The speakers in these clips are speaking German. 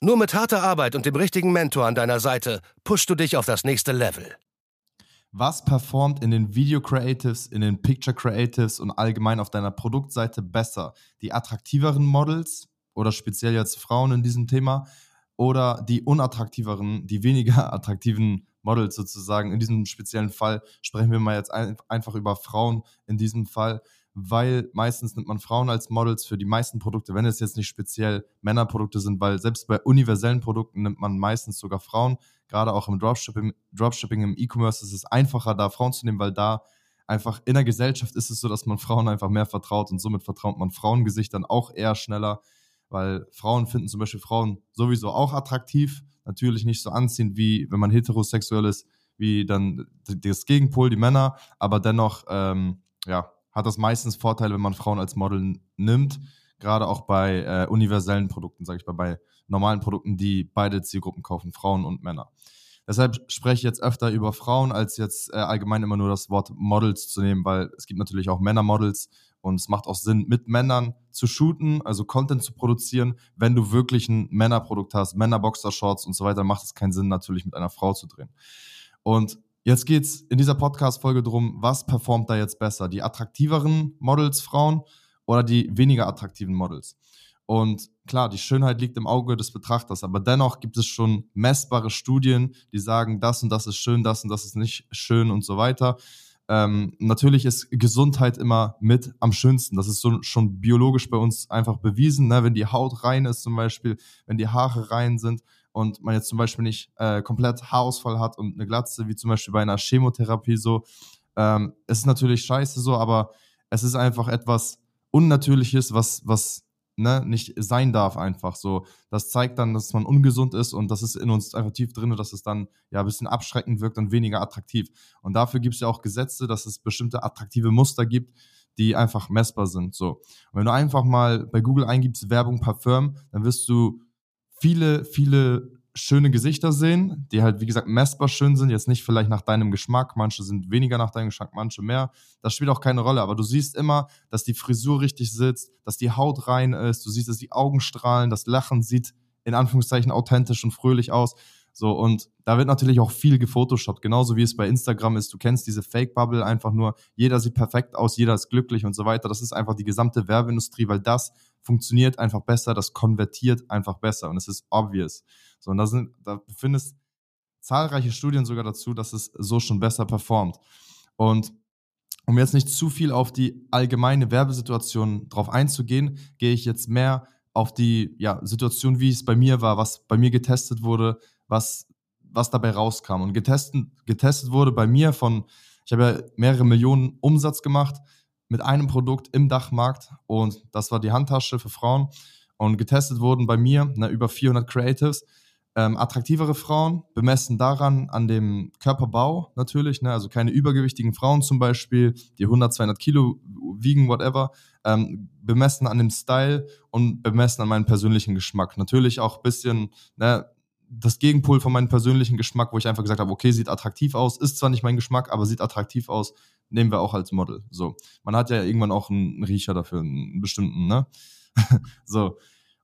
Nur mit harter Arbeit und dem richtigen Mentor an deiner Seite pushst du dich auf das nächste Level. Was performt in den Video Creatives, in den Picture Creatives und allgemein auf deiner Produktseite besser? Die attraktiveren Models oder speziell jetzt Frauen in diesem Thema oder die unattraktiveren, die weniger attraktiven Models sozusagen. In diesem speziellen Fall sprechen wir mal jetzt ein, einfach über Frauen in diesem Fall weil meistens nimmt man Frauen als Models für die meisten Produkte, wenn es jetzt nicht speziell Männerprodukte sind, weil selbst bei universellen Produkten nimmt man meistens sogar Frauen. Gerade auch im Dropshipping, Dropshipping im E-Commerce ist es einfacher, da Frauen zu nehmen, weil da einfach in der Gesellschaft ist es so, dass man Frauen einfach mehr vertraut und somit vertraut man Frauengesichtern auch eher schneller, weil Frauen finden zum Beispiel Frauen sowieso auch attraktiv, natürlich nicht so anziehend wie wenn man heterosexuell ist, wie dann das Gegenpol, die Männer, aber dennoch, ähm, ja, hat das meistens Vorteile, wenn man Frauen als Model nimmt. Gerade auch bei äh, universellen Produkten, sage ich mal, bei normalen Produkten, die beide Zielgruppen kaufen, Frauen und Männer. Deshalb spreche ich jetzt öfter über Frauen, als jetzt äh, allgemein immer nur das Wort Models zu nehmen, weil es gibt natürlich auch Männermodels und es macht auch Sinn, mit Männern zu shooten, also Content zu produzieren. Wenn du wirklich ein Männerprodukt hast, Männerboxershorts und so weiter, macht es keinen Sinn, natürlich mit einer Frau zu drehen. Und Jetzt geht es in dieser Podcast-Folge darum, was performt da jetzt besser? Die attraktiveren Models, Frauen oder die weniger attraktiven Models? Und klar, die Schönheit liegt im Auge des Betrachters, aber dennoch gibt es schon messbare Studien, die sagen, das und das ist schön, das und das ist nicht schön und so weiter. Ähm, natürlich ist Gesundheit immer mit am schönsten. Das ist so schon biologisch bei uns einfach bewiesen. Ne? Wenn die Haut rein ist zum Beispiel, wenn die Haare rein sind, und man jetzt zum Beispiel nicht äh, komplett Haarausfall hat und eine Glatze, wie zum Beispiel bei einer Chemotherapie so, ähm, es ist natürlich scheiße so, aber es ist einfach etwas Unnatürliches, was, was ne, nicht sein darf einfach so. Das zeigt dann, dass man ungesund ist und das ist in uns einfach tief drin, dass es dann ja ein bisschen abschreckend wirkt und weniger attraktiv. Und dafür gibt es ja auch Gesetze, dass es bestimmte attraktive Muster gibt, die einfach messbar sind. So. Und wenn du einfach mal bei Google eingibst Werbung Parfüm, dann wirst du viele, viele schöne Gesichter sehen, die halt, wie gesagt, messbar schön sind. Jetzt nicht vielleicht nach deinem Geschmack. Manche sind weniger nach deinem Geschmack, manche mehr. Das spielt auch keine Rolle. Aber du siehst immer, dass die Frisur richtig sitzt, dass die Haut rein ist. Du siehst, dass die Augen strahlen. Das Lachen sieht in Anführungszeichen authentisch und fröhlich aus. So, und da wird natürlich auch viel gefotoshoppt, genauso wie es bei Instagram ist. Du kennst diese Fake-Bubble einfach nur, jeder sieht perfekt aus, jeder ist glücklich und so weiter. Das ist einfach die gesamte Werbeindustrie, weil das funktioniert einfach besser, das konvertiert einfach besser und es ist obvious. So, und da sind, da findest zahlreiche Studien sogar dazu, dass es so schon besser performt. Und um jetzt nicht zu viel auf die allgemeine Werbesituation drauf einzugehen, gehe ich jetzt mehr auf die ja, Situation, wie es bei mir war, was bei mir getestet wurde, was, was dabei rauskam. Und getestet, getestet wurde bei mir von, ich habe ja mehrere Millionen Umsatz gemacht mit einem Produkt im Dachmarkt und das war die Handtasche für Frauen. Und getestet wurden bei mir na, über 400 Creatives. Ähm, attraktivere Frauen, bemessen daran an dem Körperbau natürlich, ne, also keine übergewichtigen Frauen zum Beispiel, die 100, 200 Kilo wiegen, whatever, ähm, bemessen an dem Style und bemessen an meinem persönlichen Geschmack. Natürlich auch ein bisschen ne, das Gegenpol von meinem persönlichen Geschmack, wo ich einfach gesagt habe, okay, sieht attraktiv aus, ist zwar nicht mein Geschmack, aber sieht attraktiv aus, nehmen wir auch als Model. So, man hat ja irgendwann auch einen Riecher dafür, einen bestimmten, ne? so.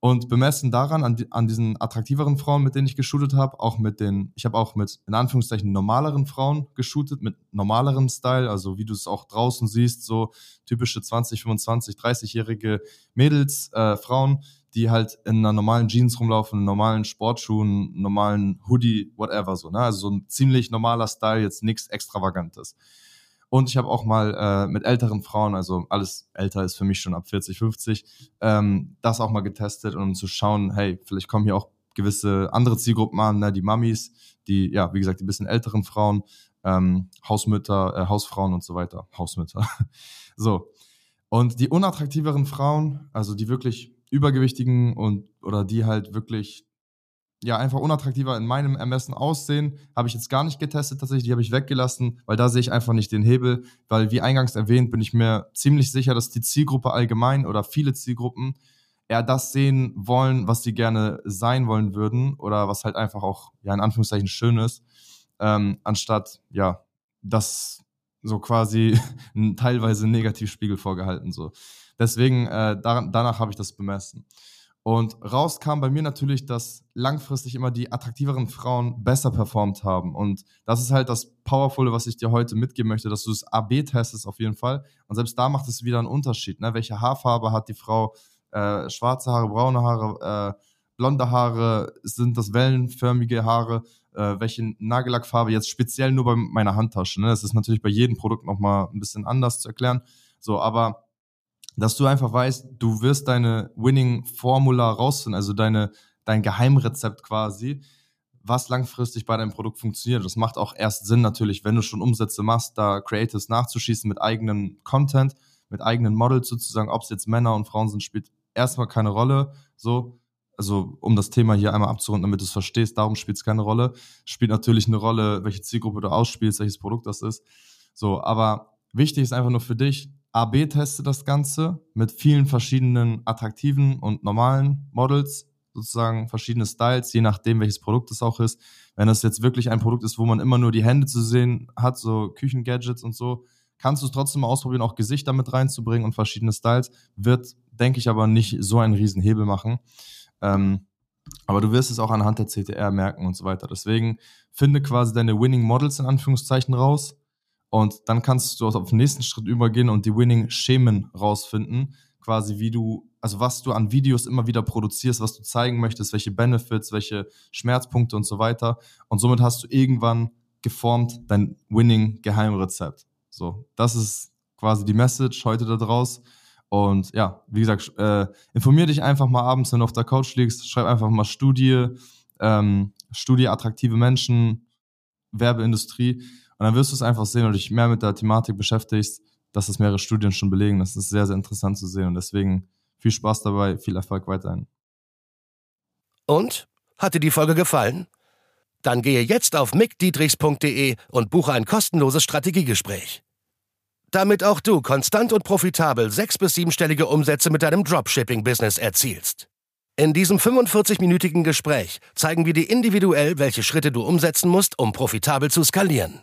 Und bemessen daran, an, an diesen attraktiveren Frauen, mit denen ich geshootet habe, auch mit den, ich habe auch mit, in Anführungszeichen, normaleren Frauen geshootet, mit normalerem Style, also wie du es auch draußen siehst, so typische 20, 25, 30-jährige Mädels, äh, Frauen, die halt in einer normalen Jeans rumlaufen, normalen Sportschuhen, normalen Hoodie, whatever so. Ne? Also so ein ziemlich normaler Style, jetzt nichts Extravagantes. Und ich habe auch mal äh, mit älteren Frauen, also alles älter ist für mich schon ab 40, 50, ähm, das auch mal getestet, um zu schauen, hey, vielleicht kommen hier auch gewisse andere Zielgruppen an, ne? die Mummies, die, ja, wie gesagt, die bisschen älteren Frauen, ähm, Hausmütter, äh, Hausfrauen und so weiter. Hausmütter. so. Und die unattraktiveren Frauen, also die wirklich übergewichtigen und oder die halt wirklich ja, einfach unattraktiver in meinem Ermessen aussehen. Habe ich jetzt gar nicht getestet, tatsächlich, die habe ich weggelassen, weil da sehe ich einfach nicht den Hebel, weil wie eingangs erwähnt, bin ich mir ziemlich sicher, dass die Zielgruppe allgemein oder viele Zielgruppen eher das sehen wollen, was sie gerne sein wollen würden oder was halt einfach auch, ja, in Anführungszeichen schön ist, ähm, anstatt, ja, das so quasi teilweise Negativspiegel vorgehalten, so. Deswegen, äh, da, danach habe ich das bemessen. Und raus kam bei mir natürlich, dass langfristig immer die attraktiveren Frauen besser performt haben. Und das ist halt das Powervolle, was ich dir heute mitgeben möchte, dass du das AB testest auf jeden Fall. Und selbst da macht es wieder einen Unterschied. Ne? Welche Haarfarbe hat die Frau? Äh, schwarze Haare, braune Haare, äh, blonde Haare, sind das wellenförmige Haare? Äh, welche Nagellackfarbe? Jetzt speziell nur bei meiner Handtasche. Ne? Das ist natürlich bei jedem Produkt nochmal ein bisschen anders zu erklären. So, aber dass du einfach weißt, du wirst deine Winning-Formula rausfinden, also deine, dein Geheimrezept quasi, was langfristig bei deinem Produkt funktioniert. Das macht auch erst Sinn natürlich, wenn du schon Umsätze machst, da Creatives nachzuschießen mit eigenem Content, mit eigenen Models sozusagen, ob es jetzt Männer und Frauen sind, spielt erstmal keine Rolle. So, also um das Thema hier einmal abzurunden, damit du es verstehst, darum spielt es keine Rolle. Spielt natürlich eine Rolle, welche Zielgruppe du ausspielst, welches Produkt das ist. So, aber wichtig ist einfach nur für dich, AB-teste das Ganze mit vielen verschiedenen attraktiven und normalen Models, sozusagen verschiedene Styles, je nachdem, welches Produkt es auch ist. Wenn das jetzt wirklich ein Produkt ist, wo man immer nur die Hände zu sehen hat, so Küchengadgets und so, kannst du es trotzdem mal ausprobieren, auch Gesichter mit reinzubringen und verschiedene Styles. Wird, denke ich, aber nicht so einen riesen Hebel machen. Ähm, aber du wirst es auch anhand der CTR merken und so weiter. Deswegen finde quasi deine Winning Models in Anführungszeichen raus und dann kannst du auf den nächsten Schritt übergehen und die Winning-Schemen rausfinden. Quasi wie du, also was du an Videos immer wieder produzierst, was du zeigen möchtest, welche Benefits, welche Schmerzpunkte und so weiter. Und somit hast du irgendwann geformt dein Winning-Geheimrezept. So, das ist quasi die Message heute da draus. Und ja, wie gesagt, äh, informier dich einfach mal abends, wenn du auf der Couch liegst, schreib einfach mal Studie, ähm, Studie attraktive Menschen, Werbeindustrie und dann wirst du es einfach sehen und dich mehr mit der Thematik beschäftigst, dass es mehrere Studien schon belegen. Das ist sehr, sehr interessant zu sehen. Und deswegen viel Spaß dabei, viel Erfolg weiterhin. Und? Hat dir die Folge gefallen? Dann gehe jetzt auf mickdietrichs.de und buche ein kostenloses Strategiegespräch. Damit auch du konstant und profitabel sechs- bis siebenstellige Umsätze mit deinem Dropshipping-Business erzielst. In diesem 45-minütigen Gespräch zeigen wir dir individuell, welche Schritte du umsetzen musst, um profitabel zu skalieren.